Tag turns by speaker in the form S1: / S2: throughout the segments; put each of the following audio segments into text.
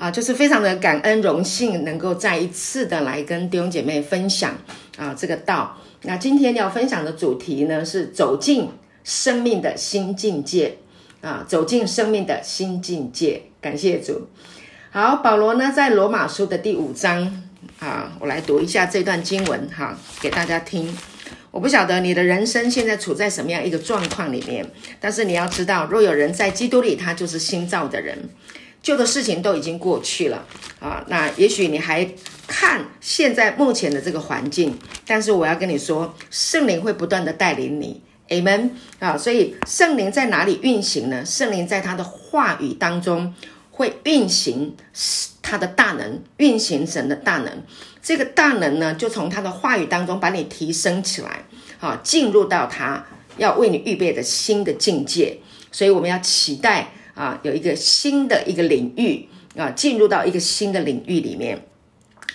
S1: 啊，就是非常的感恩荣幸，能够再一次的来跟弟兄姐妹分享啊这个道。那今天要分享的主题呢，是走进生命的新境界啊，走进生命的新境界。感谢主。好，保罗呢在罗马书的第五章啊，我来读一下这段经文哈，给大家听。我不晓得你的人生现在处在什么样一个状况里面，但是你要知道，若有人在基督里，他就是新造的人。旧的事情都已经过去了啊，那也许你还看现在目前的这个环境，但是我要跟你说，圣灵会不断的带领你，Amen 啊，所以圣灵在哪里运行呢？圣灵在他的话语当中会运行他的大能，运行神的大能，这个大能呢，就从他的话语当中把你提升起来，啊，进入到他要为你预备的新的境界，所以我们要期待。啊，有一个新的一个领域啊，进入到一个新的领域里面。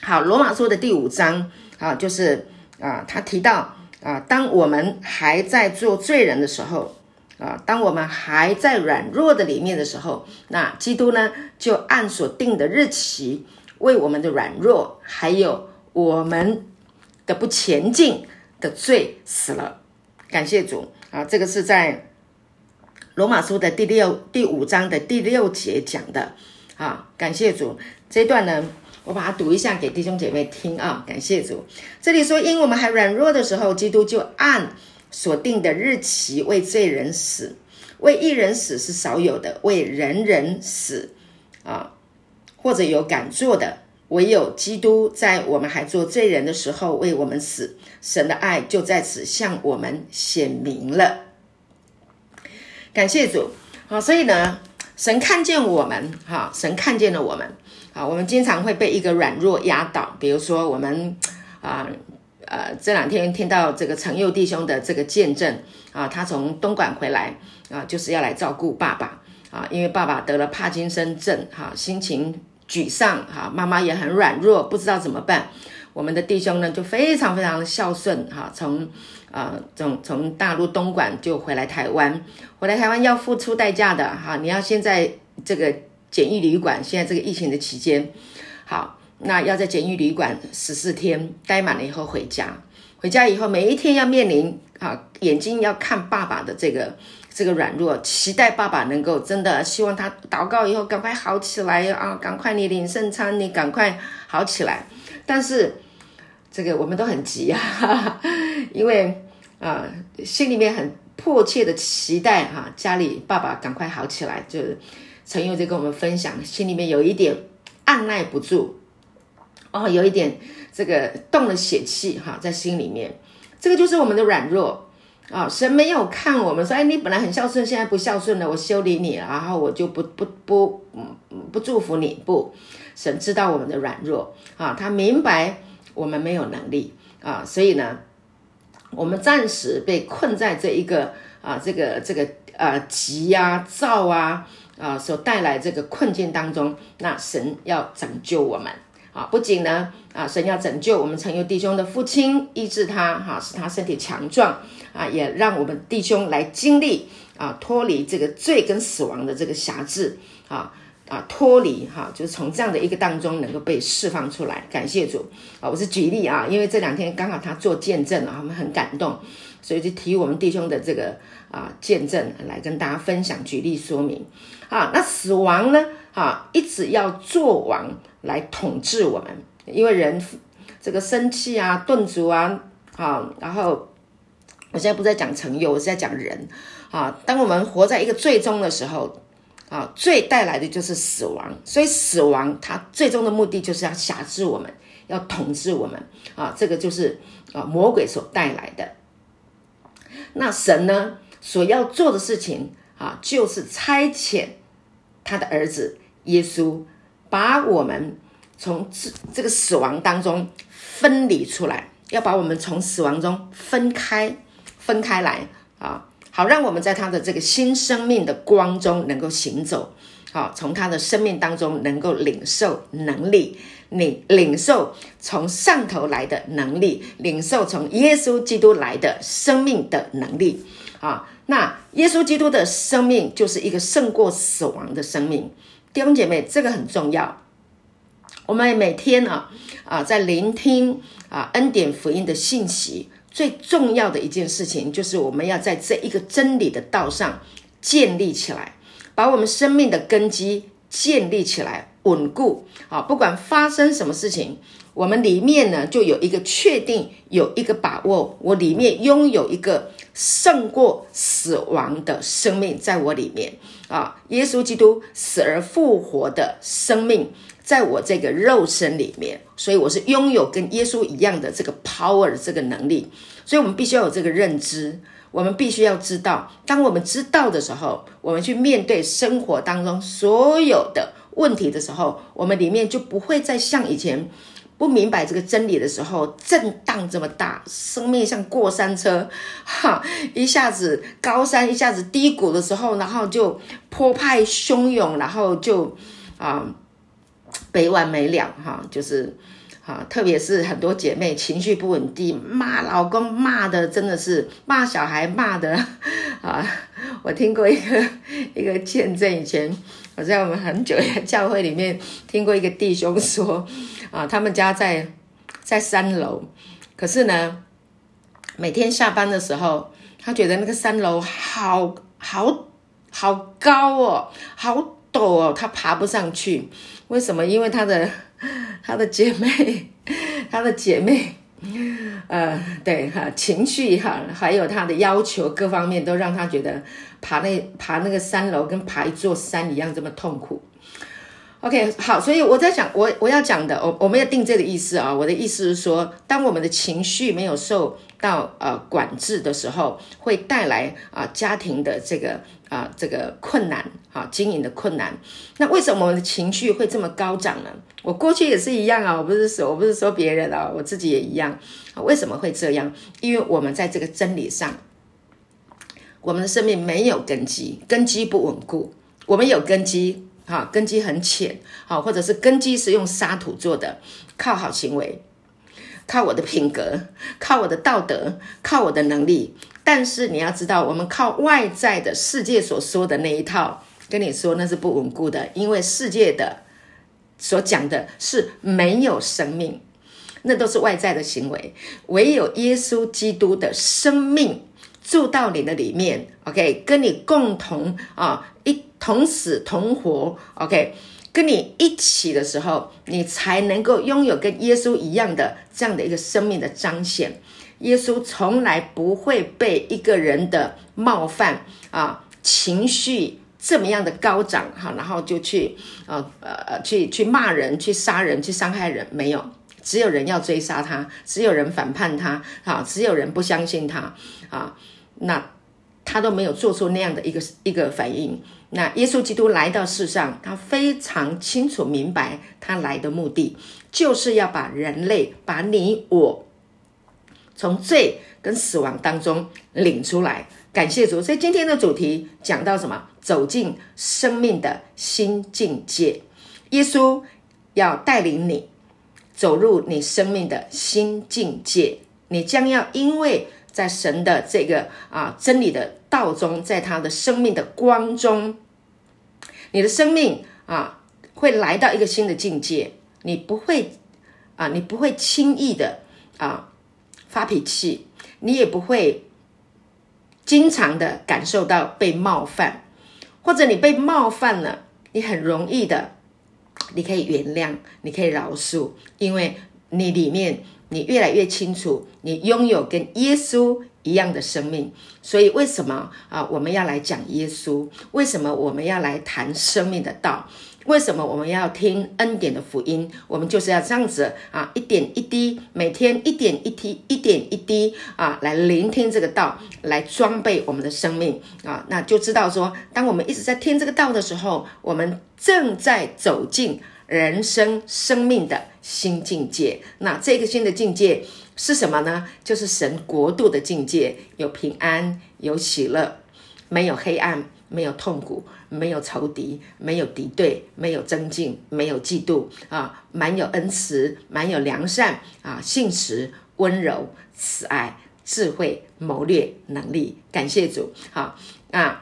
S1: 好，罗马书的第五章啊，就是啊，他提到啊，当我们还在做罪人的时候啊，当我们还在软弱的里面的时候，那基督呢，就按所定的日期，为我们的软弱，还有我们的不前进的罪死了。感谢主啊，这个是在。罗马书的第六第五章的第六节讲的，啊，感谢主，这段呢，我把它读一下给弟兄姐妹听啊，感谢主。这里说，因我们还软弱的时候，基督就按所定的日期为罪人死，为一人死是少有的，为人人死啊，或者有敢做的，唯有基督在我们还做罪人的时候为我们死，神的爱就在此向我们显明了。感谢主，好，所以呢，神看见我们，哈，神看见了我们，啊，我们经常会被一个软弱压倒，比如说我们，啊，呃，这两天听到这个陈佑弟兄的这个见证，啊，他从东莞回来，啊，就是要来照顾爸爸，啊，因为爸爸得了帕金森症，哈，心情沮丧，哈，妈妈也很软弱，不知道怎么办。我们的弟兄呢，就非常非常的孝顺，哈，从。啊，从从大陆东莞就回来台湾，回来台湾要付出代价的哈。你要先在这个简易旅馆，现在这个疫情的期间，好，那要在简易旅馆十四天待满了以后回家，回家以后每一天要面临啊，眼睛要看爸爸的这个这个软弱，期待爸爸能够真的希望他祷告以后赶快好起来啊，赶快你领圣餐，你赶快好起来。但是这个我们都很急啊，因为。啊，心里面很迫切的期待哈、家里爸爸赶快好起来。就是陈佑在跟我们分享，心里面有一点按捺不住，哦，有一点这个动了血气哈、在心里面。这个就是我们的软弱啊。神没有看我们说，哎，你本来很孝顺，现在不孝顺了，我修理你，然后我就不不不不祝福你。不，神知道我们的软弱啊，他明白我们没有能力啊，所以呢。我们暂时被困在这一个啊，这个这个呃急啊、躁啊啊所带来这个困境当中，那神要拯救我们啊！不仅呢啊，神要拯救我们陈佑弟兄的父亲，医治他哈、使他身体强壮啊，也让我们弟兄来经历啊，脱离这个罪跟死亡的这个辖制啊。啊，脱离哈，就是从这样的一个当中能够被释放出来，感谢主啊！我是举例啊，因为这两天刚好他做见证啊，我们很感动，所以就提我们弟兄的这个啊见证来跟大家分享，举例说明啊。那死亡呢？啊，一直要做王来统治我们，因为人这个生气啊、顿足啊，啊，然后我现在不在讲成有，我是在讲人啊。当我们活在一个最终的时候。啊，罪带来的就是死亡，所以死亡它最终的目的就是要辖制我们，要统治我们啊，这个就是啊魔鬼所带来的。那神呢，所要做的事情啊，就是差遣他的儿子耶稣，把我们从这这个死亡当中分离出来，要把我们从死亡中分开，分开来啊。好，让我们在他的这个新生命的光中能够行走，好，从他的生命当中能够领受能力，领领受从上头来的能力，领受从耶稣基督来的生命的能力，啊，那耶稣基督的生命就是一个胜过死亡的生命，弟兄姐妹，这个很重要，我们每天啊啊在聆听啊恩典福音的信息，最重要的一件事情就是我们要在这一个真理的道上建立起来，把我们生命的根基建立起来，稳固啊！不管发生什么事情，我们里面呢就有一个确定，有一个把握，我里面拥有一个胜过死亡的生命在我里面啊！耶稣基督死而复活的生命在我这个肉身里面，所以我是拥有跟耶稣一样的这个 power 这个能力，所以我们必须要有这个认知。我们必须要知道，当我们知道的时候，我们去面对生活当中所有的问题的时候，我们里面就不会再像以前不明白这个真理的时候震荡这么大，生命像过山车，哈，一下子高山，一下子低谷的时候，然后就波派汹涌，然后就啊，没完没了，哈，就是。啊，特别是很多姐妹情绪不稳定，骂老公骂的真的是骂小孩骂的啊！我听过一个一个见证，以前我在我们很久的教会里面听过一个弟兄说啊，他们家在在三楼，可是呢，每天下班的时候，他觉得那个三楼好好好高哦，好陡哦，他爬不上去。为什么？因为他的。他的姐妹，他的姐妹，呃，对哈，情绪哈，还有他的要求，各方面都让他觉得爬那爬那个三楼跟爬一座山一样这么痛苦。OK，好，所以我在讲，我我要讲的，我我们要定这个意思啊。我的意思是说，当我们的情绪没有受到呃管制的时候，会带来啊、家庭的这个啊、这个困难啊经营的困难。那为什么我们的情绪会这么高涨呢？我过去也是一样啊，我不是说我不是说别人啊，我自己也一样。为什么会这样？因为我们在这个真理上，我们的生命没有根基，根基不稳固。我们有根基。好，根基很浅，好，或者是根基是用沙土做的，靠好行为，靠我的品格，靠我的道德，靠我的能力。但是你要知道，我们靠外在的世界所说的那一套，跟你说那是不稳固的，因为世界的所讲的是没有生命，那都是外在的行为，唯有耶稣基督的生命住到你的里面，OK，跟你共同啊一。同死同活，OK，跟你一起的时候，你才能够拥有跟耶稣一样的这样的一个生命的彰显。耶稣从来不会被一个人的冒犯啊，情绪这么样的高涨哈，然后就去呃呃去去骂人、去杀人、去伤害人，没有，只有人要追杀他，只有人反叛他，啊，只有人不相信他啊，那他都没有做出那样的一个一个反应。那耶稣基督来到世上，他非常清楚明白他来的目的，就是要把人类，把你我，从罪跟死亡当中领出来。感谢主，所以今天的主题讲到什么？走进生命的新境界。耶稣要带领你走入你生命的新境界，你将要因为在神的这个啊真理的道中，在他的生命的光中。你的生命啊，会来到一个新的境界。你不会啊，你不会轻易的啊发脾气，你也不会经常的感受到被冒犯，或者你被冒犯了，你很容易的，你可以原谅，你可以饶恕，因为你里面你越来越清楚，你拥有跟耶稣。一样的生命，所以为什么啊？我们要来讲耶稣？为什么我们要来谈生命的道？为什么我们要听恩典的福音？我们就是要这样子啊，一点一滴，每天一点一滴，一点一滴啊，来聆听这个道，来装备我们的生命啊。那就知道说，当我们一直在听这个道的时候，我们正在走进人生生命的新境界。那这个新的境界。是什么呢？就是神国度的境界，有平安，有喜乐，没有黑暗，没有痛苦，没有仇敌，没有敌对，没有争竞，没有嫉妒啊，满有恩慈，满有良善啊，信实、温柔、慈爱、智慧、谋略、能力。感谢主，好啊。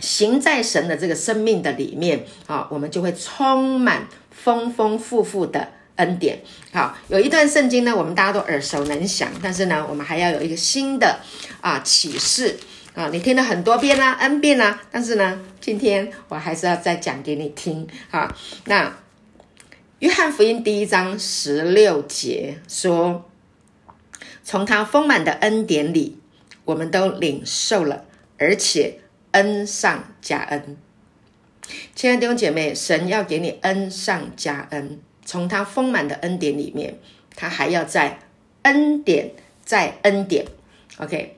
S1: 行在神的这个生命的里面啊，我们就会充满丰丰富富的恩典。好，有一段圣经呢，我们大家都耳熟能详，但是呢，我们还要有一个新的啊启示啊，你听了很多遍啦，N 遍啦，但是呢，今天我还是要再讲给你听。好，那约翰福音第一章十六节说，从他丰满的恩典里，我们都领受了，而且。恩上加恩，亲爱的弟兄姐妹，神要给你恩上加恩，从他丰满的恩典里面，他还要在恩典在恩典。OK，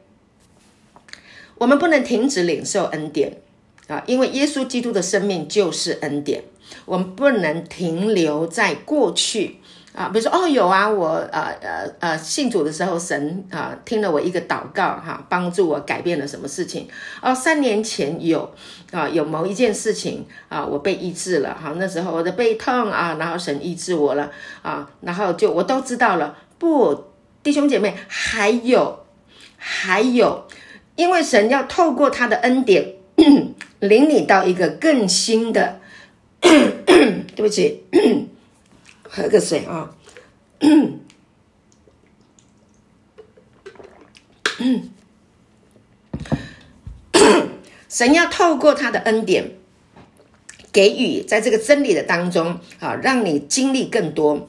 S1: 我们不能停止领受恩典啊，因为耶稣基督的生命就是恩典，我们不能停留在过去。啊，比如说哦，有啊，我呃呃呃信主的时候，神啊、听了我一个祷告哈，帮助我改变了什么事情哦。三年前有啊有某一件事情啊，我被医治了哈，那时候我的背痛啊，然后神医治我了啊，然后就我都知道了。不，弟兄姐妹，还有还有，因为神要透过他的恩典领你到一个更新的，对不起。喝个水啊！神要透过他的恩典给予，在这个真理的当中啊，让你经历更多。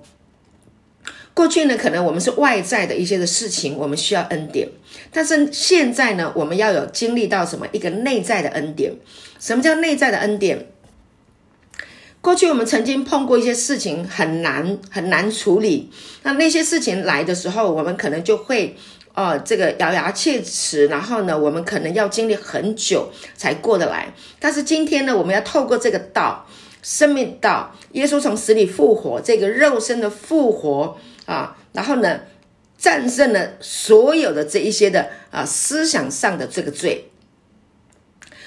S1: 过去呢，可能我们是外在的一些的事情，我们需要恩典，但是现在呢，我们要有经历到什么？一个内在的恩典。什么叫内在的恩典？过去我们曾经碰过一些事情很难很难处理，那那些事情来的时候，我们可能就会，呃，这个咬牙切齿，然后呢，我们可能要经历很久才过得来。但是今天呢，我们要透过这个道，生命道，耶稣从死里复活，这个肉身的复活啊，然后呢，战胜了所有的这一些的啊思想上的这个罪，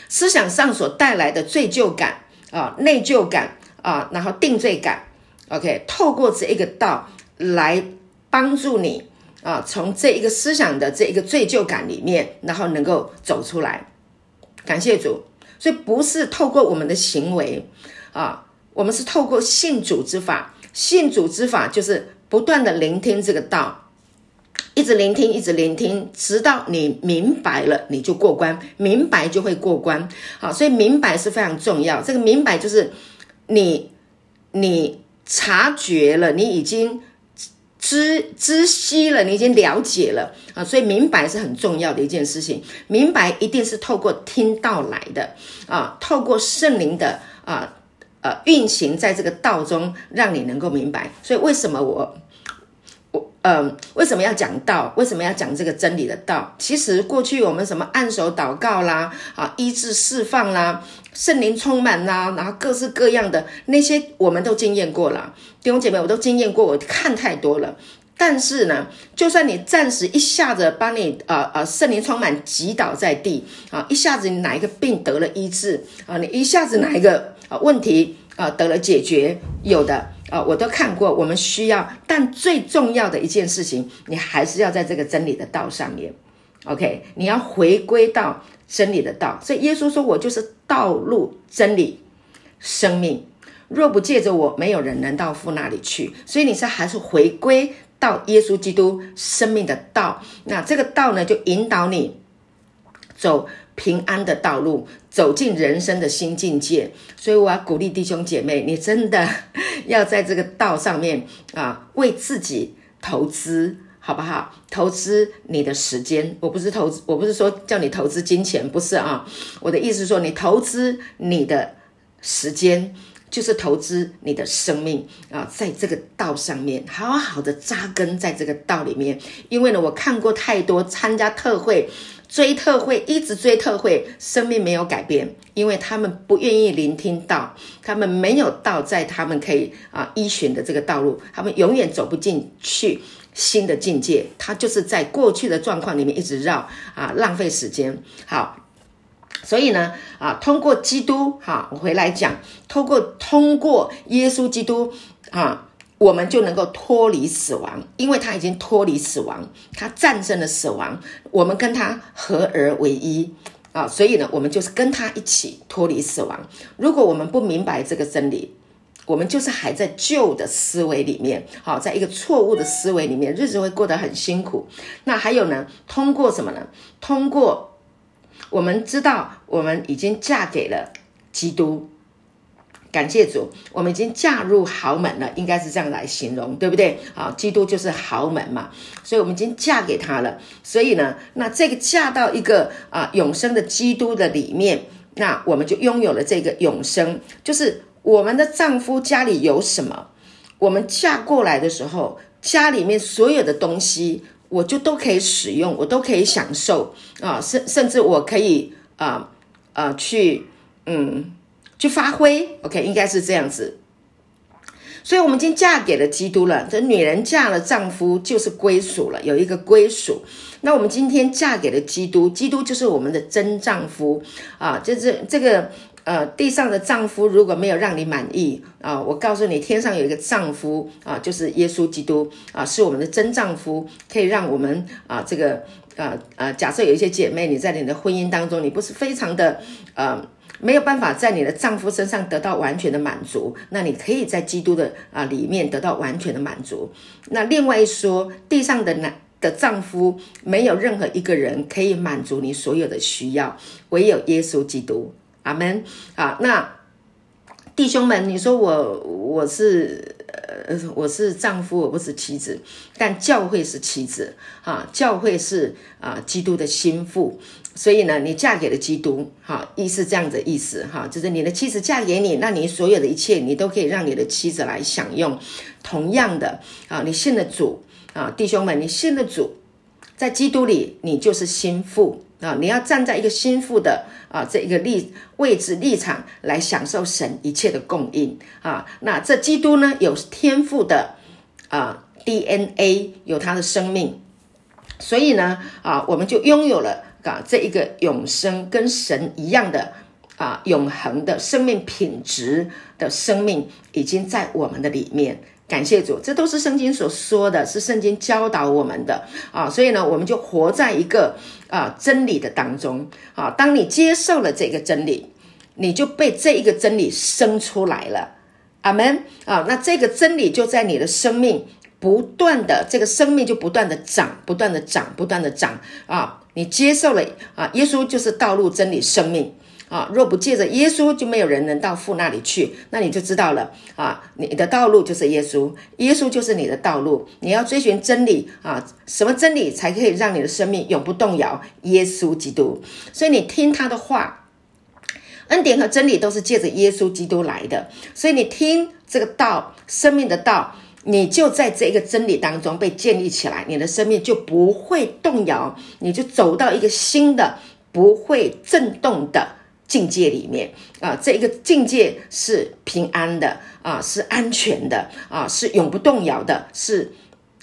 S1: 思想上所带来的罪疚感啊，内疚感。啊，然后定罪感，OK，透过这一个道来帮助你啊，从这一个思想的这一个罪疚感里面，然后能够走出来。感谢主，所以不是透过我们的行为啊，我们是透过信主之法，信主之法就是不断的聆听这个道，一直聆听，一直聆听，直到你明白了，你就过关，明白就会过关。好，所以明白是非常重要，这个明白就是。你你察觉了，你已经知知悉了，你已经了解了啊，所以明白是很重要的一件事情。明白一定是透过听道来的啊，透过圣灵的啊呃运行在这个道中，让你能够明白。所以为什么我？嗯、呃，为什么要讲道？为什么要讲这个真理的道？其实过去我们什么按手祷告啦，啊，医治释放啦，圣灵充满啦，然后各式各样的那些我们都经验过了，弟兄姐妹，我都经验过，我看太多了。但是呢，就算你暂时一下子把你呃呃圣灵充满击倒在地啊，一下子你哪一个病得了医治啊，你一下子哪一个啊问题啊得了解决，有的。啊、我都看过。我们需要，但最重要的一件事情，你还是要在这个真理的道上面。OK，你要回归到真理的道。所以耶稣说：“我就是道路、真理、生命。若不借着我，没有人能到父那里去。”所以你是还是回归到耶稣基督生命的道。那这个道呢，就引导你走。平安的道路，走进人生的新境界。所以我要鼓励弟兄姐妹，你真的 要在这个道上面啊，为自己投资，好不好？投资你的时间，我不是投资，我不是说叫你投资金钱，不是啊。我的意思是说，你投资你的时间，就是投资你的生命啊，在这个道上面，好好的扎根在这个道里面。因为呢，我看过太多参加特会。追特会，一直追特会，生命没有改变，因为他们不愿意聆听到，他们没有道在他们可以啊依循的这个道路，他们永远走不进去新的境界，他就是在过去的状况里面一直绕啊，浪费时间。好，所以呢啊，通过基督哈，我回来讲，通过通过耶稣基督啊。我们就能够脱离死亡，因为他已经脱离死亡，他战胜了死亡。我们跟他合而为一，啊，所以呢，我们就是跟他一起脱离死亡。如果我们不明白这个真理，我们就是还在旧的思维里面，好，在一个错误的思维里面，日子会过得很辛苦。那还有呢？通过什么呢？通过我们知道，我们已经嫁给了基督。感谢主，我们已经嫁入豪门了，应该是这样来形容，对不对？啊，基督就是豪门嘛，所以我们已经嫁给他了。所以呢，那这个嫁到一个啊永生的基督的里面，那我们就拥有了这个永生。就是我们的丈夫家里有什么，我们嫁过来的时候，家里面所有的东西，我就都可以使用，我都可以享受啊，甚甚至我可以啊啊去嗯。去发挥，OK，应该是这样子。所以，我们已经嫁给了基督了。这女人嫁了丈夫，就是归属了，有一个归属。那我们今天嫁给了基督，基督就是我们的真丈夫啊。就是这个呃，地上的丈夫如果没有让你满意啊，我告诉你，天上有一个丈夫啊，就是耶稣基督啊，是我们的真丈夫，可以让我们啊，这个呃呃，假设有一些姐妹，你在你的婚姻当中，你不是非常的呃。没有办法在你的丈夫身上得到完全的满足，那你可以在基督的啊里面得到完全的满足。那另外一说，地上的男的丈夫没有任何一个人可以满足你所有的需要，唯有耶稣基督。阿门。啊，那弟兄们，你说我我是呃我是丈夫，我不是妻子，但教会是妻子啊，教会是啊基督的心腹。所以呢，你嫁给了基督，哈，意思这样的意思，哈，就是你的妻子嫁给你，那你所有的一切，你都可以让你的妻子来享用。同样的，啊，你信了主，啊，弟兄们，你信了主，在基督里，你就是心腹啊，你要站在一个心腹的啊这一个立位置立场来享受神一切的供应啊。那这基督呢，有天赋的啊 DNA，有他的生命，所以呢，啊，我们就拥有了。啊，这一个永生跟神一样的啊，永恒的生命品质的生命，已经在我们的里面。感谢主，这都是圣经所说的，是圣经教导我们的啊。所以呢，我们就活在一个啊真理的当中啊。当你接受了这个真理，你就被这一个真理生出来了。阿门啊。那这个真理就在你的生命不断的，这个生命就不断的长，不断的长，不断的长啊。你接受了啊，耶稣就是道路、真理、生命啊！若不借着耶稣，就没有人能到父那里去。那你就知道了啊，你的道路就是耶稣，耶稣就是你的道路。你要追寻真理啊，什么真理才可以让你的生命永不动摇？耶稣基督。所以你听他的话，恩典和真理都是借着耶稣基督来的。所以你听这个道，生命的道。你就在这一个真理当中被建立起来，你的生命就不会动摇，你就走到一个新的不会震动的境界里面啊！这一个境界是平安的啊，是安全的啊，是永不动摇的，是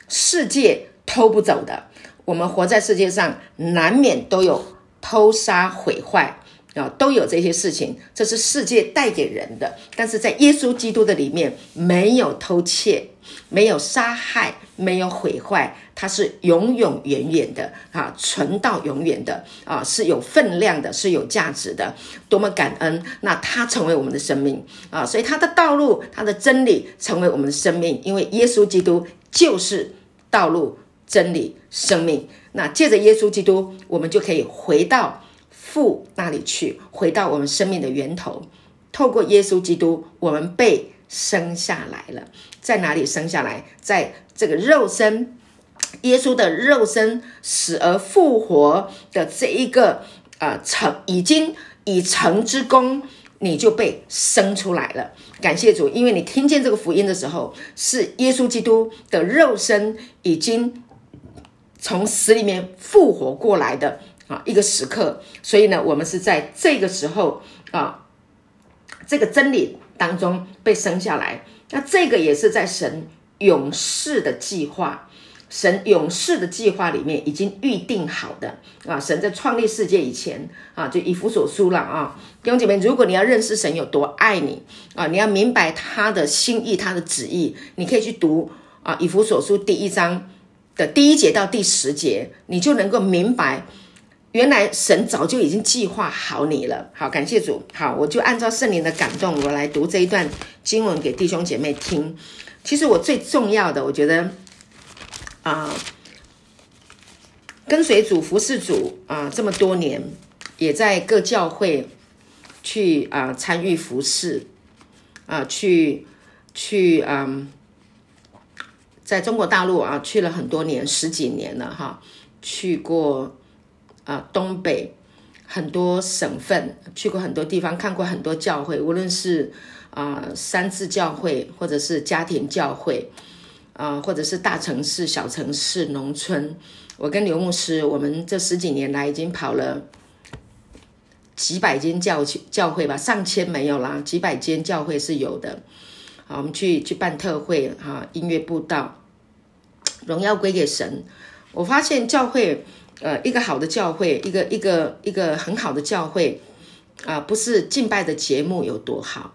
S1: 世界偷不走的。我们活在世界上，难免都有偷杀毁坏啊，都有这些事情，这是世界带给人的。但是在耶稣基督的里面，没有偷窃。没有杀害，没有毁坏，它是永永远远的啊，存到永远的啊，是有分量的，是有价值的，多么感恩！那它成为我们的生命啊，所以它的道路，它的真理成为我们的生命，因为耶稣基督就是道路、真理、生命。那借着耶稣基督，我们就可以回到父那里去，回到我们生命的源头。透过耶稣基督，我们被生下来了。在哪里生下来？在这个肉身，耶稣的肉身死而复活的这一个呃成已经已成之功，你就被生出来了。感谢主，因为你听见这个福音的时候，是耶稣基督的肉身已经从死里面复活过来的啊一个时刻。所以呢，我们是在这个时候啊，这个真理当中被生下来。那这个也是在神永世的计划，神永世的计划里面已经预定好的啊！神在创立世界以前啊，就以弗所书了啊，弟兄姐妹，如果你要认识神有多爱你啊，你要明白他的心意、他的旨意，你可以去读啊，以弗所书第一章的第一节到第十节，你就能够明白原来神早就已经计划好你了。好，感谢主。好，我就按照圣灵的感动，我来读这一段经文给弟兄姐妹听。其实我最重要的，我觉得啊、跟随主、服侍主啊、这么多年，也在各教会去啊、参与服侍啊、去去嗯、呃，在中国大陆啊去了很多年，十几年了哈，去过。啊，东北很多省份去过很多地方，看过很多教会，无论是啊三自教会，或者是家庭教会，啊，或者是大城市、小城市、农村。我跟刘牧师，我们这十几年来已经跑了几百间教教会吧，上千没有啦，几百间教会是有的。好，我们去去办特会，哈，音乐布道，荣耀归给神。我发现教会。呃，一个好的教会，一个一个一个很好的教会，啊、不是敬拜的节目有多好，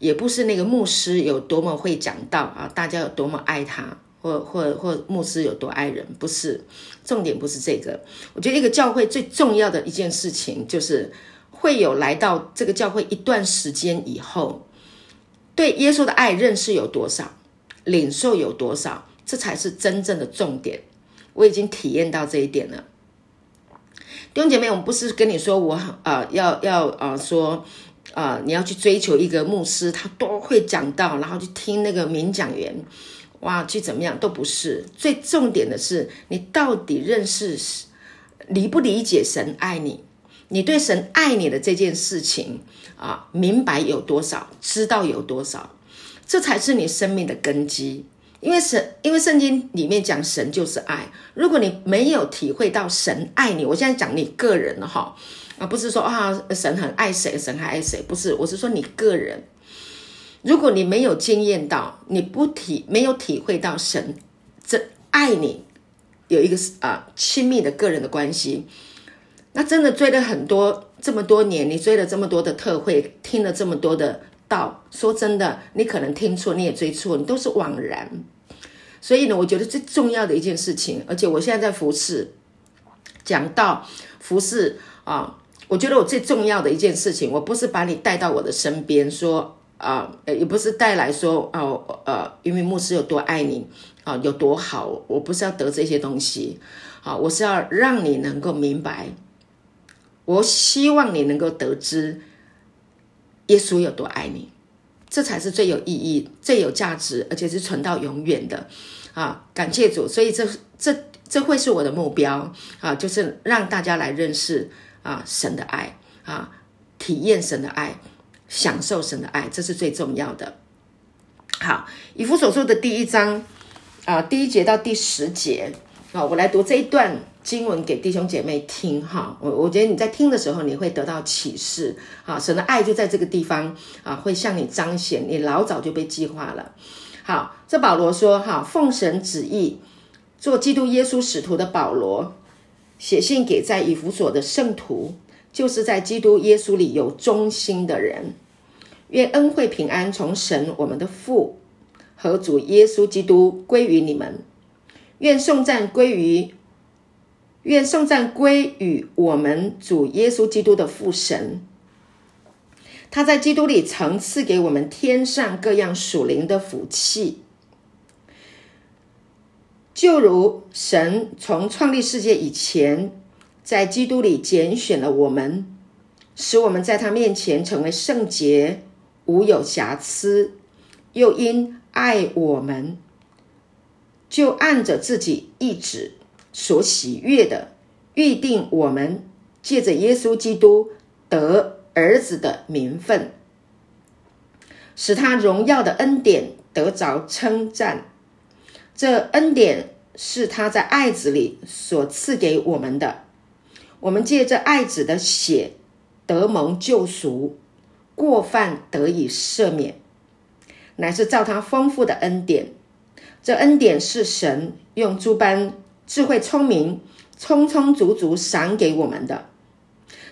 S1: 也不是那个牧师有多么会讲道啊，大家有多么爱他，或或或牧师有多爱人，不是，重点不是这个。我觉得一个教会最重要的一件事情，就是会有来到这个教会一段时间以后，对耶稣的爱认识有多少，领受有多少，这才是真正的重点。我已经体验到这一点了，弟兄姐妹，我们不是跟你说我啊、要要啊、说啊、你要去追求一个牧师，他都会讲到，然后去听那个名讲员，哇，去怎么样？都不是。最重点的是你到底认识理不理解神爱你，你对神爱你的这件事情啊，明白有多少，知道有多少，这才是你生命的根基。因为神，因为圣经里面讲神就是爱。如果你没有体会到神爱你，我现在讲你个人了哈，啊，不是说啊神很爱谁，神还爱谁，不是，我是说你个人。如果你没有经验到，你不体没有体会到神这爱你，有一个啊亲密的个人的关系，那真的追了很多这么多年，你追了这么多的特会，听了这么多的道，说真的，你可能听错，你也追错，你都是枉然。所以呢，我觉得最重要的一件事情，而且我现在在服侍，讲到服侍啊，我觉得我最重要的一件事情，我不是把你带到我的身边说啊，也不是带来说哦呃，因为牧师有多爱你啊，有多好，我不是要得这些东西，啊，我是要让你能够明白，我希望你能够得知耶稣有多爱你。这才是最有意义、最有价值，而且是存到永远的，啊！感谢主，所以这这这会是我的目标啊，就是让大家来认识啊神的爱啊，体验神的爱，享受神的爱，这是最重要的。好，以弗所书的第一章啊，第一节到第十节啊，我来读这一段。经文给弟兄姐妹听哈，我我觉得你在听的时候，你会得到启示啊，神的爱就在这个地方啊，会向你彰显，你老早就被计划了。好，这保罗说哈，奉神旨意做基督耶稣使徒的保罗，写信给在以弗所的圣徒，就是在基督耶稣里有忠心的人，愿恩惠平安从神我们的父和主耶稣基督归于你们，愿颂赞归于。愿颂赞归于我们主耶稣基督的父神，他在基督里曾赐给我们天上各样属灵的福气，就如神从创立世界以前，在基督里拣选了我们，使我们在他面前成为圣洁，无有瑕疵，又因爱我们，就按着自己意旨。所喜悦的，预定我们借着耶稣基督得儿子的名分，使他荣耀的恩典得着称赞。这恩典是他在爱子里所赐给我们的。我们借着爱子的血得蒙救赎，过犯得以赦免，乃是照他丰富的恩典。这恩典是神用诸般。智慧聪明，充充足足赏给我们的，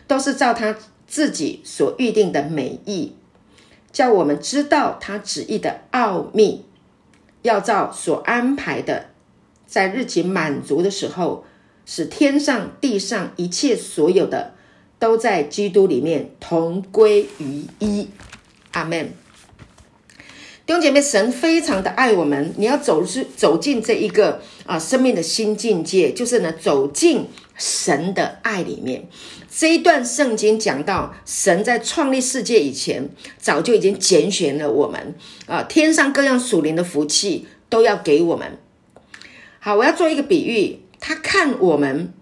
S1: 都是照他自己所预定的美意，叫我们知道他旨意的奥秘，要照所安排的，在日期满足的时候，使天上地上一切所有的都在基督里面同归于一。阿门。弟兄姐妹，神非常的爱我们，你要走是走进这一个啊生命的新境界，就是呢走进神的爱里面。这一段圣经讲到，神在创立世界以前，早就已经拣选了我们啊，天上各样属灵的福气都要给我们。好，我要做一个比喻，他看我们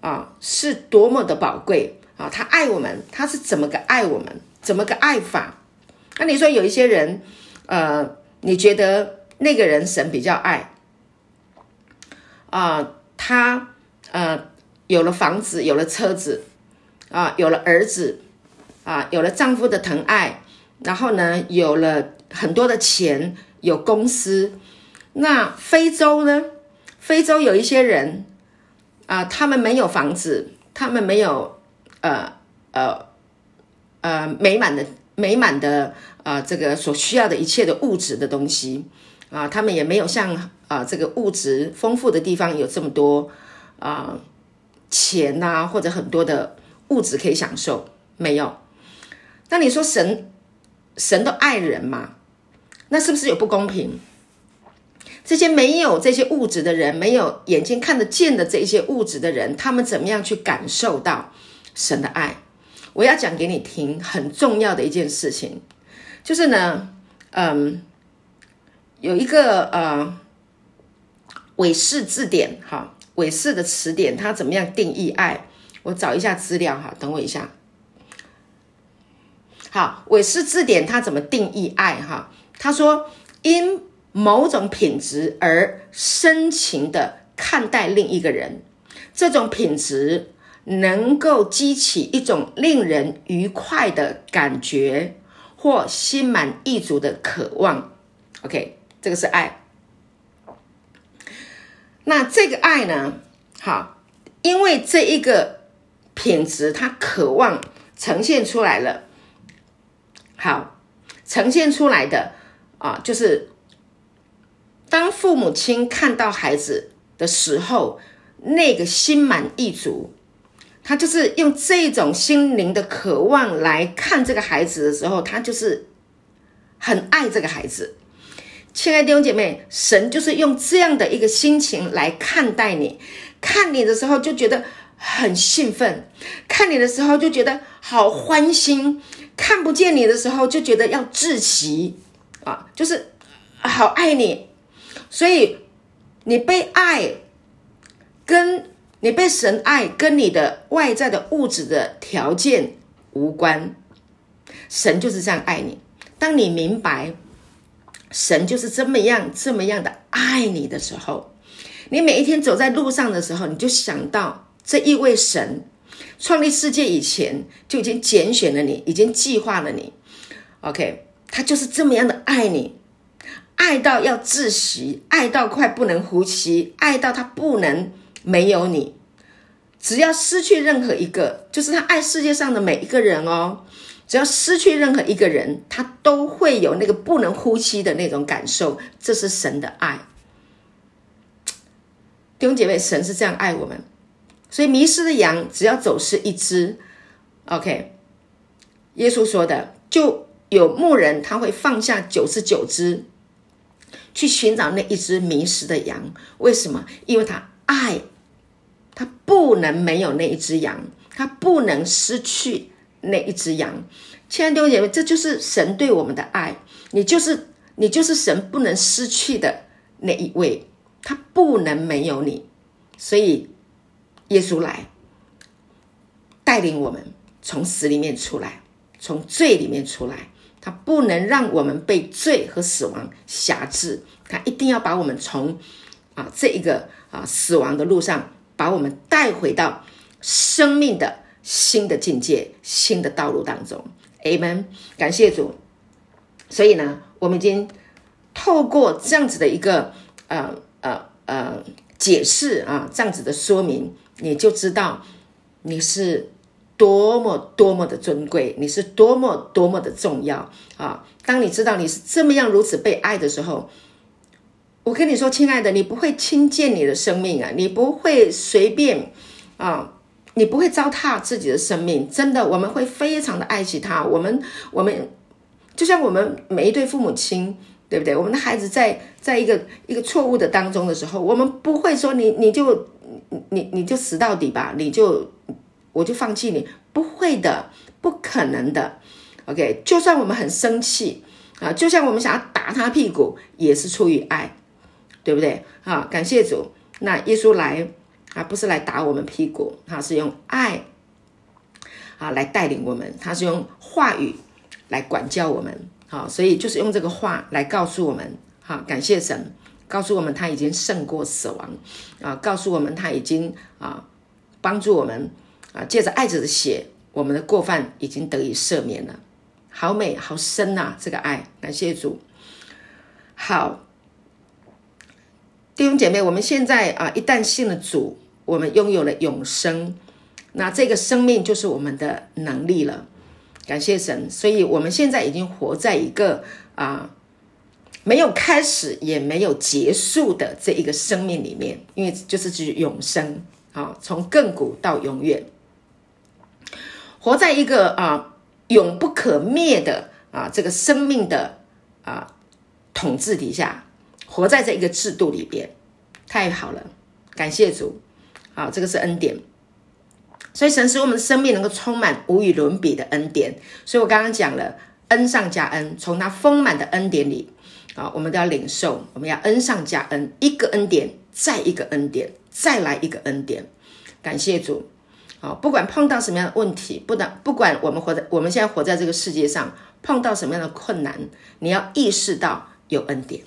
S1: 啊是多么的宝贵啊，他爱我们，他是怎么个爱我们，怎么个爱法？那你说有一些人。呃，你觉得那个人神比较爱啊、他呃有了房子，有了车子啊、有了儿子啊、有了丈夫的疼爱，然后呢，有了很多的钱，有公司。那非洲呢？非洲有一些人啊、他们没有房子，他们没有呃呃呃美满的美满的。啊、呃，这个所需要的一切的物质的东西啊、他们也没有像啊、这个物质丰富的地方有这么多啊、钱呐、或者很多的物质可以享受，没有。那你说神神都爱人嘛？那是不是有不公平？这些没有这些物质的人，没有眼睛看得见的这些物质的人，他们怎么样去感受到神的爱？我要讲给你听，很重要的一件事情。就是呢，嗯，有一个呃，韦氏字典哈，韦氏的词典，它怎么样定义爱？我找一下资料哈，等我一下。好，韦氏字典它怎么定义爱哈？他说，因某种品质而深情的看待另一个人，这种品质能够激起一种令人愉快的感觉。或心满意足的渴望，OK，这个是爱。那这个爱呢？好，因为这一个品质，他渴望呈现出来了。好，呈现出来的啊，就是当父母亲看到孩子的时候，那个心满意足。他就是用这种心灵的渴望来看这个孩子的时候，他就是很爱这个孩子。亲爱的弟兄姐妹，神就是用这样的一个心情来看待你，看你的时候就觉得很兴奋，看你的时候就觉得好欢心，看不见你的时候就觉得要窒息啊，就是好爱你。所以你被爱跟。你被神爱，跟你的外在的物质的条件无关，神就是这样爱你。当你明白神就是这么样、这么样的爱你的时候，你每一天走在路上的时候，你就想到这一位神创立世界以前就已经拣选了你，已经计划了你。OK，他就是这么样的爱你，爱到要窒息，爱到快不能呼吸，爱到他不能。没有你，只要失去任何一个，就是他爱世界上的每一个人哦。只要失去任何一个人，他都会有那个不能呼吸的那种感受。这是神的爱，弟兄姐妹，神是这样爱我们。所以迷失的羊只要走失一只，OK。耶稣说的，就有牧人他会放下九十九只，去寻找那一只迷失的羊。为什么？因为他。爱，他不能没有那一只羊，他不能失去那一只羊。亲爱的弟兄姐妹，这就是神对我们的爱。你就是你就是神不能失去的那一位，他不能没有你。所以耶稣来带领我们从死里面出来，从罪里面出来。他不能让我们被罪和死亡辖制，他一定要把我们从啊这一个。啊，死亡的路上，把我们带回到生命的新的境界、新的道路当中。a 们感谢主。所以呢，我们已经透过这样子的一个呃呃呃解释啊，这样子的说明，你就知道你是多么多么的尊贵，你是多么多么的重要啊！当你知道你是这么样如此被爱的时候。我跟你说，亲爱的，你不会轻贱你的生命啊，你不会随便啊，你不会糟蹋自己的生命。真的，我们会非常的爱惜他。我们，我们就像我们每一对父母亲，对不对？我们的孩子在在一个一个错误的当中的时候，我们不会说你你就你你就死到底吧，你就我就放弃你，不会的，不可能的。OK，就算我们很生气啊，就像我们想要打他屁股，也是出于爱。对不对？啊，感谢主。那耶稣来啊，不是来打我们屁股，他是用爱啊来带领我们，他是用话语来管教我们。好，所以就是用这个话来告诉我们，好，感谢神，告诉我们他已经胜过死亡啊，告诉我们他已经啊帮助我们啊，借着爱子的血，我们的过犯已经得以赦免了。好美，好深呐，这个爱，感谢主。好。弟兄姐妹，我们现在啊，一旦信了主，我们拥有了永生，那这个生命就是我们的能力了。感谢神，所以我们现在已经活在一个啊没有开始也没有结束的这一个生命里面，因为就是指永生啊，从亘古到永远，活在一个啊永不可灭的啊这个生命的啊统治底下。活在这一个制度里边，太好了，感谢主，啊，这个是恩典，所以神使我们的生命能够充满无与伦比的恩典。所以我刚刚讲了恩上加恩，从他丰满的恩典里，啊，我们都要领受，我们要恩上加恩，一个恩典再一个恩典，再来一个恩典，感谢主，好，不管碰到什么样的问题，不但不管我们活在我们现在活在这个世界上，碰到什么样的困难，你要意识到有恩典。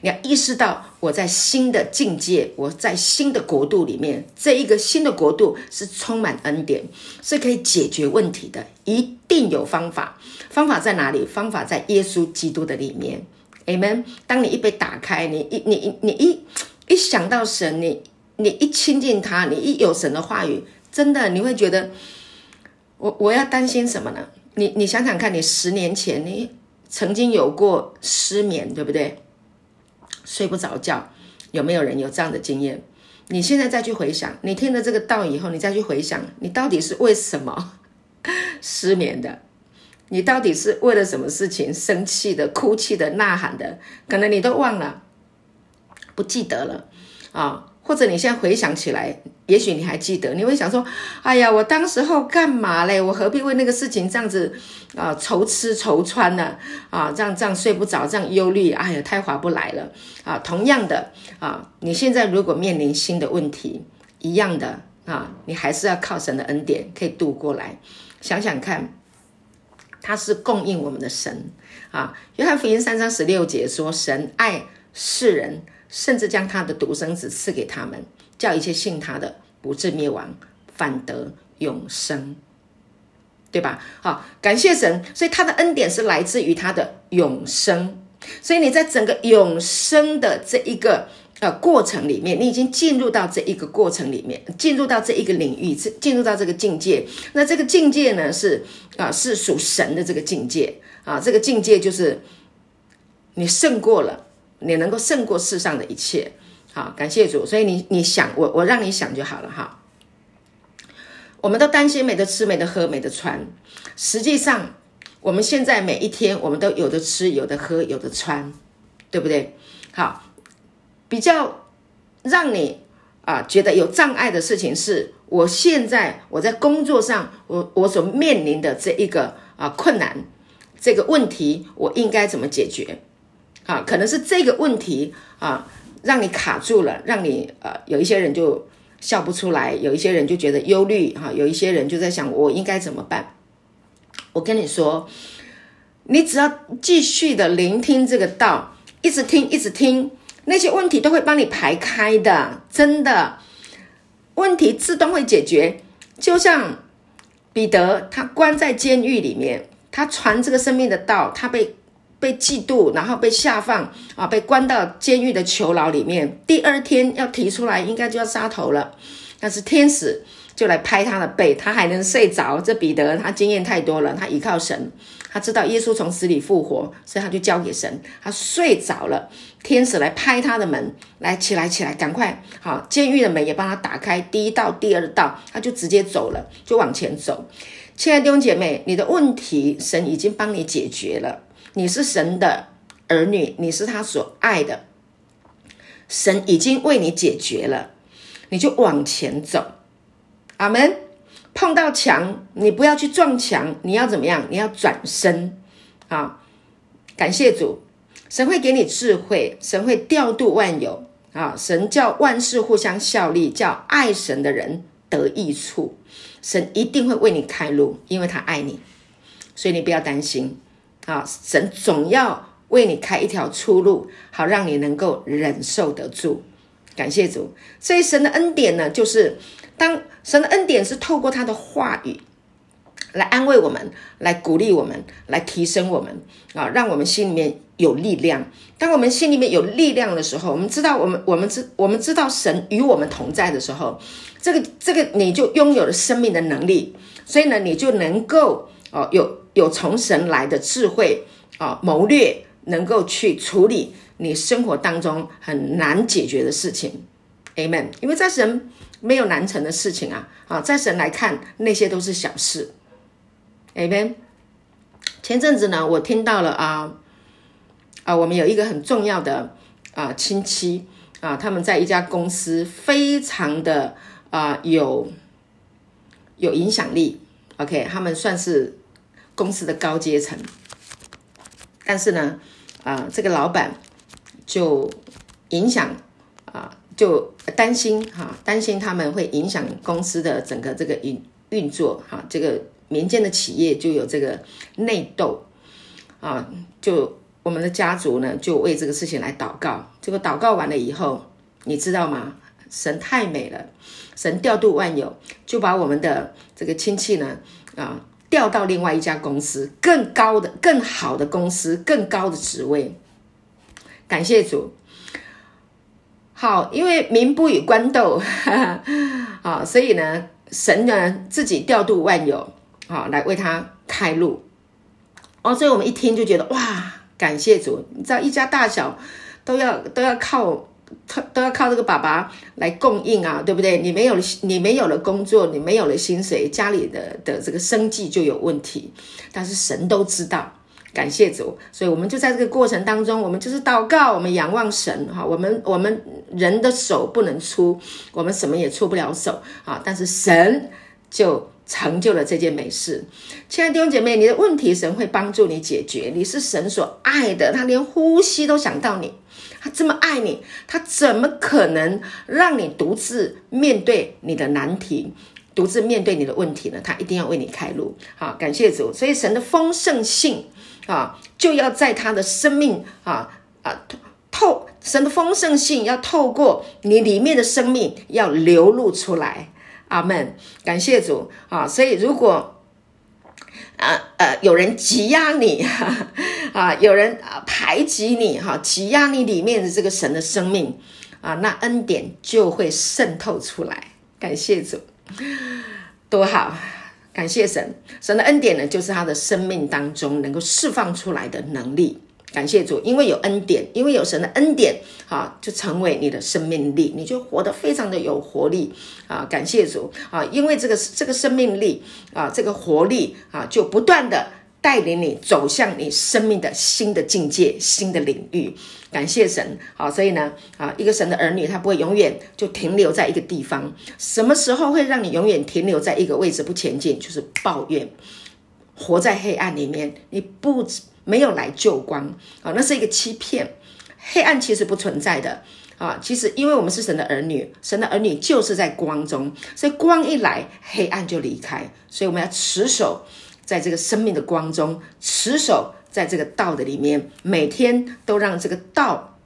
S1: 你要意识到，我在新的境界，我在新的国度里面，这一个新的国度是充满恩典，是可以解决问题的，一定有方法。方法在哪里？方法在耶稣基督的里面。Amen。当你一被打开，你一你你你一一想到神，你你一亲近他，你一有神的话语，真的你会觉得，我我要担心什么呢？你你想想看，你十年前你曾经有过失眠，对不对？睡不着觉，有没有人有这样的经验？你现在再去回想，你听了这个道以后，你再去回想，你到底是为什么 失眠的？你到底是为了什么事情生气的、哭泣的、呐喊的？可能你都忘了，不记得了啊。或者你现在回想起来，也许你还记得，你会想说：“哎呀，我当时候干嘛嘞？我何必为那个事情这样子啊愁吃愁穿呢？啊，这样这样睡不着，这样忧虑，哎呀，太划不来了啊！”同样的啊，你现在如果面临新的问题，一样的啊，你还是要靠神的恩典可以度过来。想想看，他是供应我们的神啊。约翰福音三章十六节说：“神爱世人。”甚至将他的独生子赐给他们，叫一切信他的不至灭亡，反得永生，对吧？好，感谢神，所以他的恩典是来自于他的永生。所以你在整个永生的这一个呃过程里面，你已经进入到这一个过程里面，进入到这一个领域，进入到这个境界。那这个境界呢，是啊、是属神的这个境界啊，这个境界就是你胜过了。你能够胜过世上的一切，好，感谢主。所以你你想我我让你想就好了哈。我们都担心没得吃、没得喝、没得穿，实际上我们现在每一天我们都有的吃、有的喝、有的穿，对不对？好，比较让你啊觉得有障碍的事情是，我现在我在工作上我我所面临的这一个啊困难，这个问题我应该怎么解决？啊，可能是这个问题啊，让你卡住了，让你呃，有一些人就笑不出来，有一些人就觉得忧虑哈，有一些人就在想我应该怎么办？我跟你说，你只要继续的聆听这个道，一直听，一直听，那些问题都会帮你排开的，真的，问题自动会解决。就像彼得，他关在监狱里面，他传这个生命的道，他被。被嫉妒，然后被下放啊，被关到监狱的囚牢里面。第二天要提出来，应该就要杀头了。但是天使就来拍他的背，他还能睡着。这彼得他经验太多了，他依靠神，他知道耶稣从死里复活，所以他就交给神。他睡着了，天使来拍他的门，来起来起来，赶快好，监狱的门也帮他打开，第一道、第二道，他就直接走了，就往前走。亲爱的弟兄姐妹，你的问题神已经帮你解决了，你是神的儿女，你是他所爱的，神已经为你解决了。你就往前走，阿门。碰到墙，你不要去撞墙，你要怎么样？你要转身啊！感谢主，神会给你智慧，神会调度万有啊！神叫万事互相效力，叫爱神的人得益处。神一定会为你开路，因为他爱你，所以你不要担心啊！神总要为你开一条出路，好让你能够忍受得住。感谢主，所以神的恩典呢，就是当神的恩典是透过他的话语来安慰我们，来鼓励我们，来提升我们啊，让我们心里面有力量。当我们心里面有力量的时候，我们知道我们我们知我们知道神与我们同在的时候，这个这个你就拥有了生命的能力。所以呢，你就能够哦有有从神来的智慧啊谋略，能够去处理。你生活当中很难解决的事情，Amen。因为在神没有难成的事情啊，啊，在神来看那些都是小事，Amen。前阵子呢，我听到了啊啊，我们有一个很重要的啊亲戚啊，他们在一家公司非常的啊有有影响力，OK，他们算是公司的高阶层，但是呢，啊，这个老板。就影响啊，就担心哈，担心他们会影响公司的整个这个运运作哈。这个民间的企业就有这个内斗啊，就我们的家族呢，就为这个事情来祷告。结果祷告完了以后，你知道吗？神太美了，神调度万有，就把我们的这个亲戚呢啊调到另外一家公司，更高的、更好的公司，更高的职位。感谢主，好，因为民不与官斗，啊，所以呢，神呢自己调度万有，啊，来为他开路，哦，所以我们一听就觉得哇，感谢主，你知道一家大小都要都要靠他都要靠这个爸爸来供应啊，对不对？你没有你没有了工作，你没有了薪水，家里的的这个生计就有问题，但是神都知道。感谢主，所以我们就在这个过程当中，我们就是祷告，我们仰望神哈。我们我们人的手不能出，我们什么也出不了手啊。但是神就成就了这件美事。亲爱的弟兄姐妹，你的问题神会帮助你解决。你是神所爱的，他连呼吸都想到你，他这么爱你，他怎么可能让你独自面对你的难题，独自面对你的问题呢？他一定要为你开路。好，感谢主。所以神的丰盛性。啊，就要在他的生命啊啊透神的丰盛性要透过你里面的生命要流露出来，阿门。感谢主啊！所以如果啊呃有人挤压你哈 啊，有人啊排挤你哈，挤压你里面的这个神的生命啊，那恩典就会渗透出来。感谢主，多好。感谢神，神的恩典呢，就是他的生命当中能够释放出来的能力。感谢主，因为有恩典，因为有神的恩典，啊，就成为你的生命力，你就活得非常的有活力啊！感谢主啊，因为这个这个生命力啊，这个活力啊，就不断的。带领你走向你生命的新的境界、新的领域。感谢神，好，所以呢，啊，一个神的儿女，他不会永远就停留在一个地方。什么时候会让你永远停留在一个位置不前进？就是抱怨，活在黑暗里面，你不没有来救光啊，那是一个欺骗。黑暗其实不存在的啊，其实因为我们是神的儿女，神的儿女就是在光中，所以光一来，黑暗就离开。所以我们要持守。在这个生命的光中，持守在这个道的里面，每天都让这个道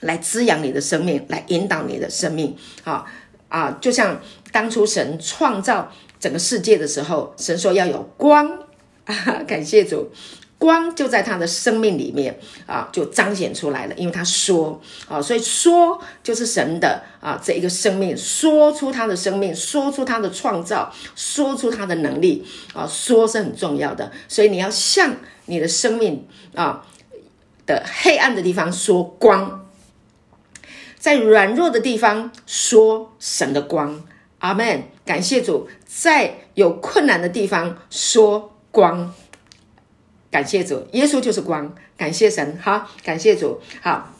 S1: 来滋养你的生命，来引导你的生命。好啊，就像当初神创造整个世界的时候，神说要有光，啊，感谢主，光就在他的生命里面啊，就彰显出来了。因为他说啊，所以说就是神的啊这一个生命，说出他的生命，说出他的创造，说出他的能力啊，说是很重要的。所以你要向你的生命啊的黑暗的地方说光，在软弱的地方说神的光。阿门，感谢主，在有困难的地方说光。感谢主，耶稣就是光。感谢神，好，感谢主，好。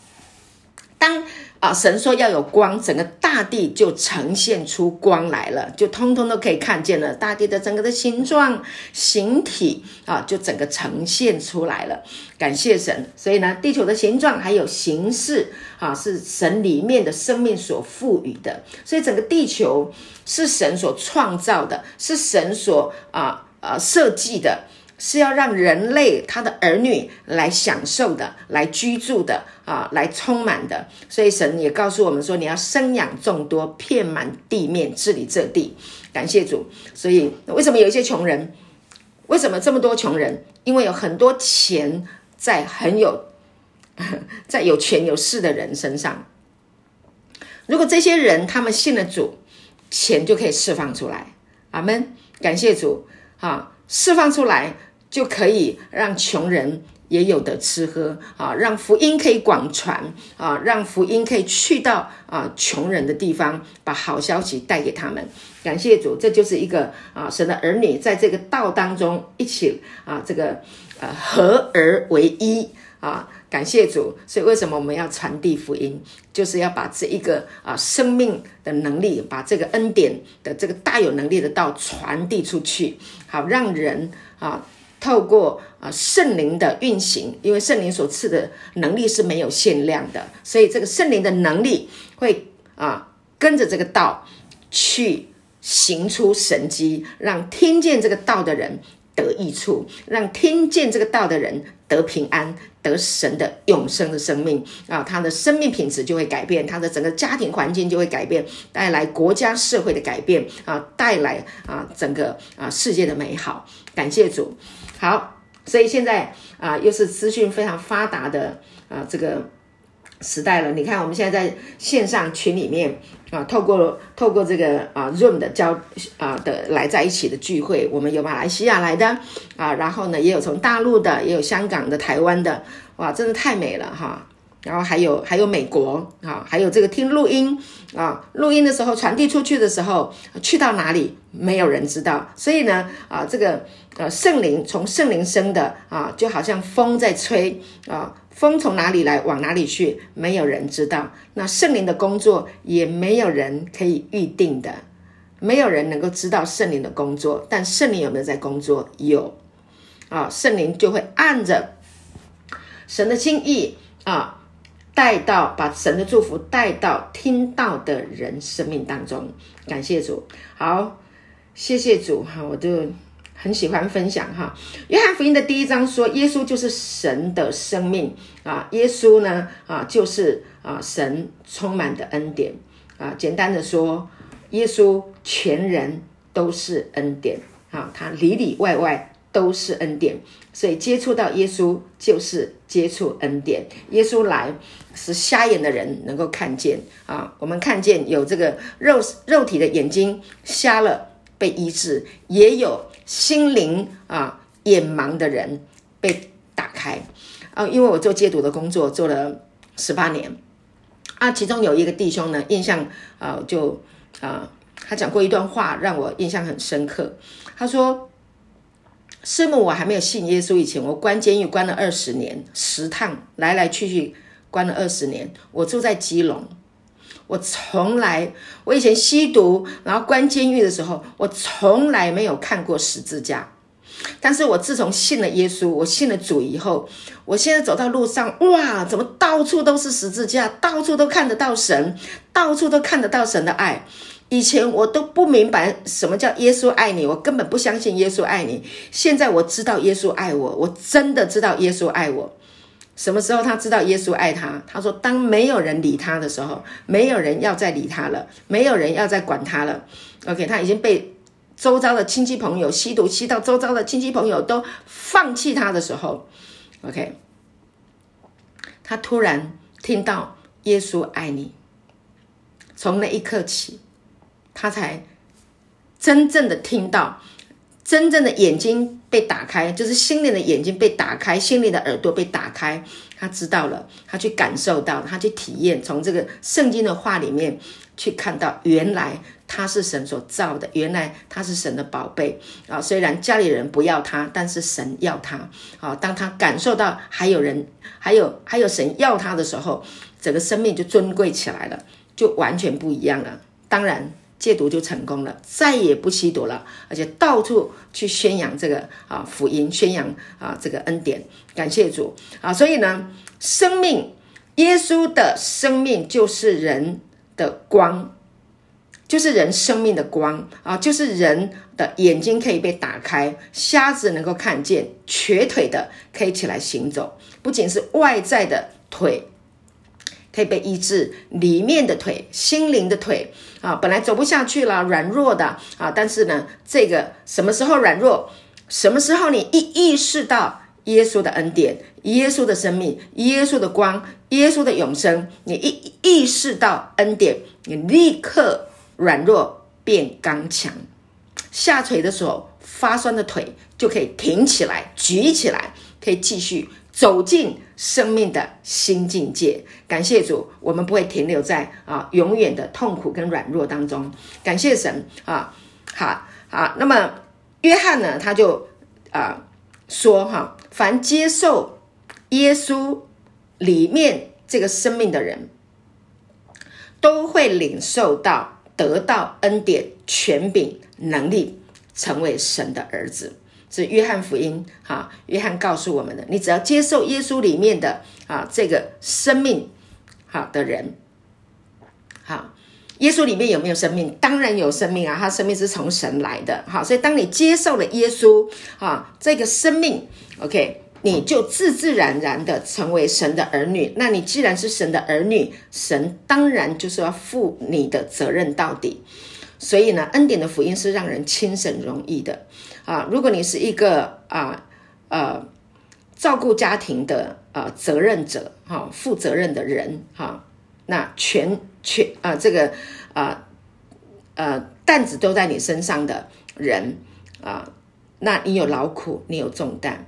S1: 当啊，神说要有光，整个大地就呈现出光来了，就通通都可以看见了。大地的整个的形状、形体啊，就整个呈现出来了。感谢神，所以呢，地球的形状还有形式啊，是神里面的生命所赋予的。所以整个地球是神所创造的，是神所啊啊设计的。是要让人类他的儿女来享受的，来居住的啊，来充满的。所以神也告诉我们说，你要生养众多，遍满地面，治理这地。感谢主。所以为什么有一些穷人？为什么这么多穷人？因为有很多钱在很有，在有权有势的人身上。如果这些人他们信了主，钱就可以释放出来。阿门。感谢主。啊，释放出来。就可以让穷人也有得吃喝啊，让福音可以广传啊，让福音可以去到啊穷人的地方，把好消息带给他们。感谢主，这就是一个啊神的儿女在这个道当中一起啊这个呃合而为一啊。感谢主，所以为什么我们要传递福音？就是要把这一个啊生命的能力，把这个恩典的这个大有能力的道传递出去，好让人啊。透过啊圣灵的运行，因为圣灵所赐的能力是没有限量的，所以这个圣灵的能力会啊跟着这个道去行出神迹，让听见这个道的人得益处，让听见这个道的人得平安，得神的永生的生命啊，他的生命品质就会改变，他的整个家庭环境就会改变，带来国家社会的改变啊，带来啊整个啊世界的美好。感谢主。好，所以现在啊，又是资讯非常发达的啊这个时代了。你看，我们现在在线上群里面啊，透过透过这个啊 room 的交啊的来在一起的聚会，我们有马来西亚来的啊，然后呢，也有从大陆的，也有香港的、台湾的，哇，真的太美了哈。然后还有还有美国啊，还有这个听录音啊，录音的时候传递出去的时候，去到哪里没有人知道。所以呢啊，这个呃圣灵从圣灵生的啊，就好像风在吹啊，风从哪里来往哪里去，没有人知道。那圣灵的工作也没有人可以预定的，没有人能够知道圣灵的工作。但圣灵有没有在工作？有啊，圣灵就会按着神的心意啊。带到把神的祝福带到听到的人生命当中，感谢主，好，谢谢主。哈，我就很喜欢分享哈。约翰福音的第一章说，耶稣就是神的生命。啊，耶稣呢啊就是啊神充满的恩典。啊，简单的说，耶稣全人都是恩典。啊，他里里外外。都是恩典，所以接触到耶稣就是接触恩典。耶稣来使瞎眼的人能够看见啊，我们看见有这个肉肉体的眼睛瞎了被医治，也有心灵啊眼盲的人被打开啊。因为我做戒毒的工作做了十八年啊，其中有一个弟兄呢，印象啊就啊，他讲过一段话让我印象很深刻，他说。师母，我还没有信耶稣以前，我关监狱关了二十年，十趟来来去去关了二十年。我住在基隆，我从来，我以前吸毒，然后关监狱的时候，我从来没有看过十字架。但是我自从信了耶稣，我信了主以后，我现在走到路上，哇，怎么到处都是十字架，到处都看得到神，到处都看得到神的爱。以前我都不明白什么叫耶稣爱你，我根本不相信耶稣爱你。现在我知道耶稣爱我，我真的知道耶稣爱我。什么时候他知道耶稣爱他？他说，当没有人理他的时候，没有人要再理他了，没有人要再管他了。OK，他已经被周遭的亲戚朋友吸毒，吸到周遭的亲戚朋友都放弃他的时候，OK，他突然听到耶稣爱你，从那一刻起，他才真正的听到，真正的眼睛被打开，就是心灵的眼睛被打开，心灵的耳朵被打开，他知道了，他去感受到，他去体验，从这个圣经的话里面去看到，原来。他是神所造的，原来他是神的宝贝啊！虽然家里人不要他，但是神要他啊！当他感受到还有人，还有还有神要他的时候，整个生命就尊贵起来了，就完全不一样了。当然戒毒就成功了，再也不吸毒了，而且到处去宣扬这个啊福音，宣扬啊这个恩典，感谢主啊！所以呢，生命，耶稣的生命就是人的光。就是人生命的光啊！就是人的眼睛可以被打开，瞎子能够看见，瘸腿的可以起来行走。不仅是外在的腿可以被医治，里面的腿、心灵的腿啊，本来走不下去了，软弱的啊，但是呢，这个什么时候软弱？什么时候你一意识到耶稣的恩典、耶稣的生命、耶稣的光、耶稣的永生，你一意识到恩典，你立刻。软弱变刚强，下垂的时候、发酸的腿就可以挺起来、举起来，可以继续走进生命的新境界。感谢主，我们不会停留在啊永远的痛苦跟软弱当中。感谢神啊，好好。那么约翰呢，他就啊说哈，凡接受耶稣里面这个生命的人，都会领受到。得到恩典、权柄、能力，成为神的儿子，是约翰福音哈。约翰告诉我们的，你只要接受耶稣里面的啊这个生命好的人，好，耶稣里面有没有生命？当然有生命啊，他生命是从神来的，好，所以当你接受了耶稣啊这个生命，OK。你就自自然然的成为神的儿女。那你既然是神的儿女，神当然就是要负你的责任到底。所以呢，恩典的福音是让人轻省容易的啊。如果你是一个啊呃照顾家庭的啊责任者哈，负责任的人哈，那全全啊这个啊呃担子都在你身上的人啊，那你有劳苦，你有重担。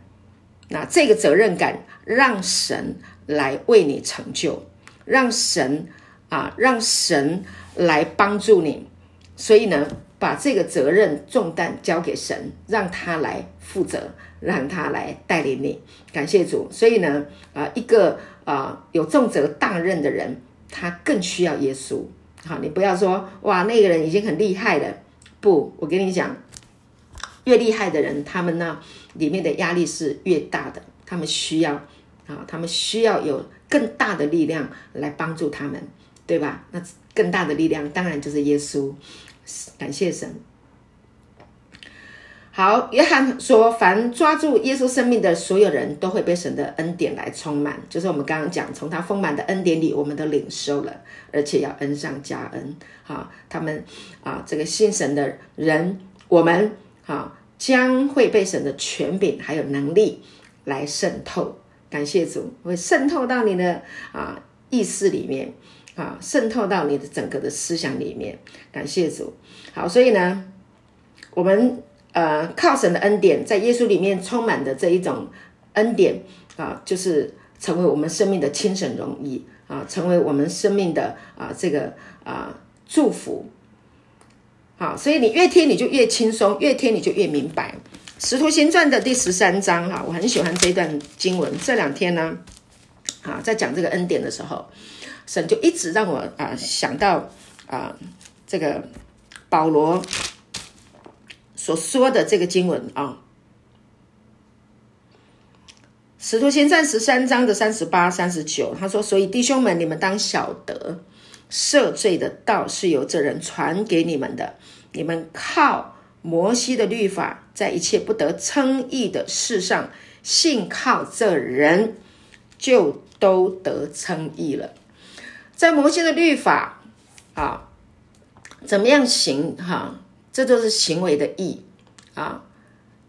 S1: 那这个责任感，让神来为你成就，让神啊，让神来帮助你。所以呢，把这个责任重担交给神，让他来负责，让他来带领你。感谢主。所以呢，啊，一个啊有重责大任的人，他更需要耶稣。好，你不要说哇，那个人已经很厉害了。不，我跟你讲。越厉害的人，他们呢里面的压力是越大的，他们需要啊，他们需要有更大的力量来帮助他们，对吧？那更大的力量当然就是耶稣，感谢神。好，约翰说，凡抓住耶稣生命的所有人都会被神的恩典来充满，就是我们刚刚讲，从他丰满的恩典里，我们都领受了，而且要恩上加恩。好，他们啊，这个信神的人，我们好。将会被神的权柄还有能力来渗透，感谢主，会渗透到你的啊意识里面啊，渗透到你的整个的思想里面，感谢主。好，所以呢，我们呃靠神的恩典，在耶稣里面充满的这一种恩典啊，就是成为我们生命的轻省容易啊，成为我们生命的啊这个啊祝福。好，所以你越听你就越轻松，越听你就越明白。使徒行传的第十三章，哈，我很喜欢这段经文。这两天呢，啊，在讲这个恩典的时候，神就一直让我啊想到啊这个保罗所说的这个经文啊，使徒行传十三章的三十八、三十九，他说：“所以弟兄们，你们当晓得。”赦罪的道是由这人传给你们的。你们靠摩西的律法，在一切不得称义的事上，信靠这人，就都得称义了。在摩西的律法啊，怎么样行哈？这就是行为的义啊，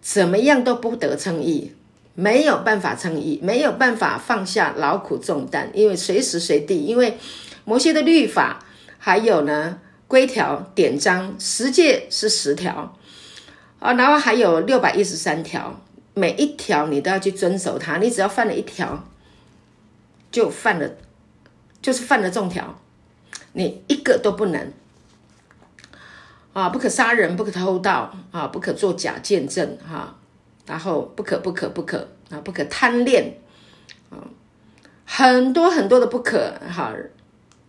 S1: 怎么样都不得称义，没有办法称义，没有办法放下劳苦重担，因为随时随地，因为摩西的律法，还有呢规条典章，十诫是十条啊，然后还有六百一十三条，每一条你都要去遵守它，你只要犯了一条，就犯了，就是犯了重条，你一个都不能。啊，不可杀人，不可偷盗，啊，不可作假见证，哈、啊，然后不可不可不可啊，不可贪恋，啊，很多很多的不可，哈、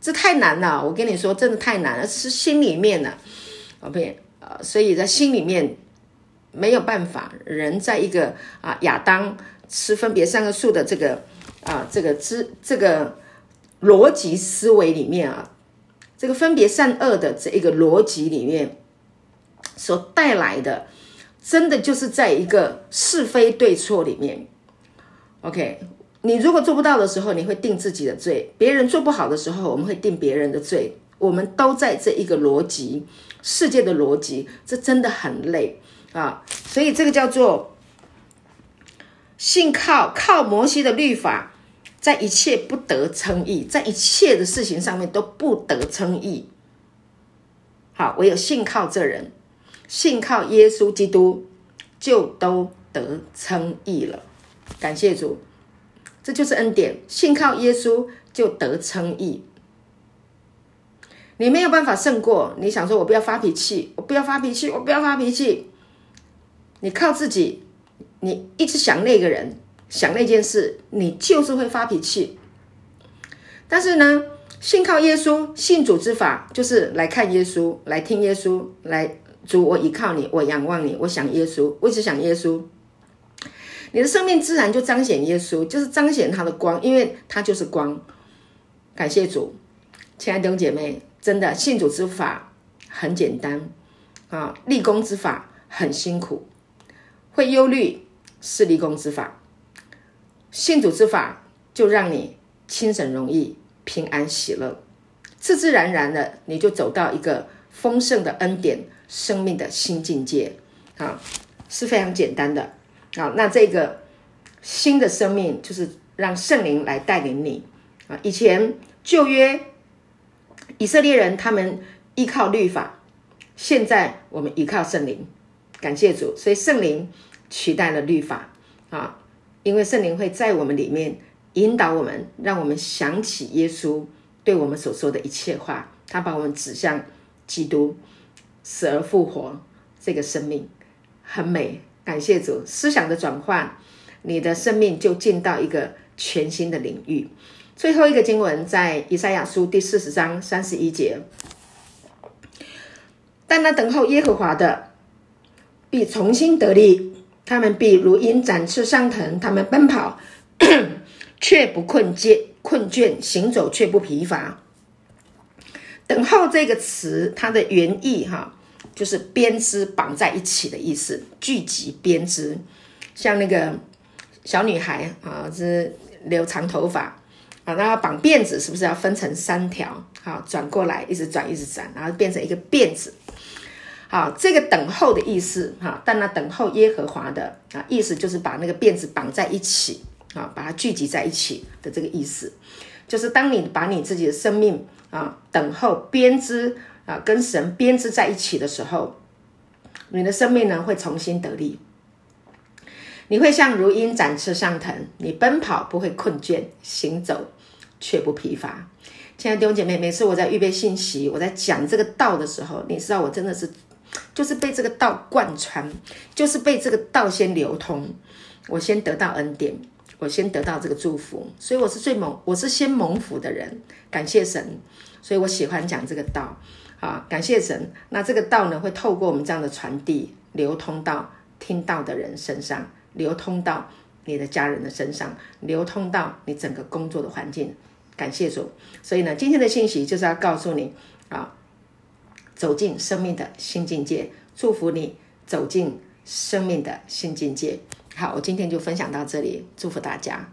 S1: 这太难了，我跟你说，真的太难了，是心里面的，OK，啊，所以在心里面没有办法，人在一个啊亚当吃分别善恶树的这个啊这个知这个逻辑思维里面啊。这个分别善恶的这一个逻辑里面，所带来的，真的就是在一个是非对错里面。OK，你如果做不到的时候，你会定自己的罪；别人做不好的时候，我们会定别人的罪。我们都在这一个逻辑世界的逻辑，这真的很累啊！所以这个叫做信靠靠摩西的律法。在一切不得称义，在一切的事情上面都不得称义。好，唯有信靠这人，信靠耶稣基督，就都得称义了。感谢主，这就是恩典。信靠耶稣就得称义。你没有办法胜过，你想说我不要发脾气，我不要发脾气，我不要发脾气。你靠自己，你一直想那个人。想那件事，你就是会发脾气。但是呢，信靠耶稣，信主之法就是来看耶稣，来听耶稣，来主，我依靠你，我仰望你，我想耶稣，我一直想耶稣。你的生命自然就彰显耶稣，就是彰显他的光，因为他就是光。感谢主，亲爱的弟兄姐妹，真的信主之法很简单啊，立功之法很辛苦，会忧虑是立功之法。信主之法，就让你轻省容易、平安喜乐，自自然然的你就走到一个丰盛的恩典、生命的新境界啊，是非常简单的啊。那这个新的生命就是让圣灵来带领你啊。以前旧约以色列人他们依靠律法，现在我们依靠圣灵，感谢主，所以圣灵取代了律法啊。因为圣灵会在我们里面引导我们，让我们想起耶稣对我们所说的一切话。他把我们指向基督死而复活这个生命，很美。感谢主，思想的转换，你的生命就进到一个全新的领域。最后一个经文在以赛亚书第四十章三十一节：但那等候耶和华的，必重新得力。他们必如鹰展翅上腾，他们奔跑 却不困倦，困倦行走却不疲乏。等候这个词，它的原意哈，就是编织绑在一起的意思，聚集编织。像那个小女孩啊，是留长头发啊，那要绑辫子，是不是要分成三条？好，转过来，一直转，一直转，然后变成一个辫子。好，这个等候的意思哈，但那等候耶和华的啊，意思就是把那个辫子绑在一起啊，把它聚集在一起的这个意思，就是当你把你自己的生命啊等候编织啊，跟神编织在一起的时候，你的生命呢会重新得力，你会像如鹰展翅上腾，你奔跑不会困倦，行走却不疲乏。亲爱的弟兄姐妹，每次我在预备信息，我在讲这个道的时候，你知道我真的是。就是被这个道贯穿，就是被这个道先流通，我先得到恩典，我先得到这个祝福，所以我是最蒙，我是先蒙福的人，感谢神，所以我喜欢讲这个道，啊，感谢神。那这个道呢，会透过我们这样的传递，流通到听到的人身上，流通到你的家人的身上，流通到你整个工作的环境，感谢主。所以呢，今天的信息就是要告诉你，啊。走进生命的新境界，祝福你走进生命的新境界。好，我今天就分享到这里，祝福大家。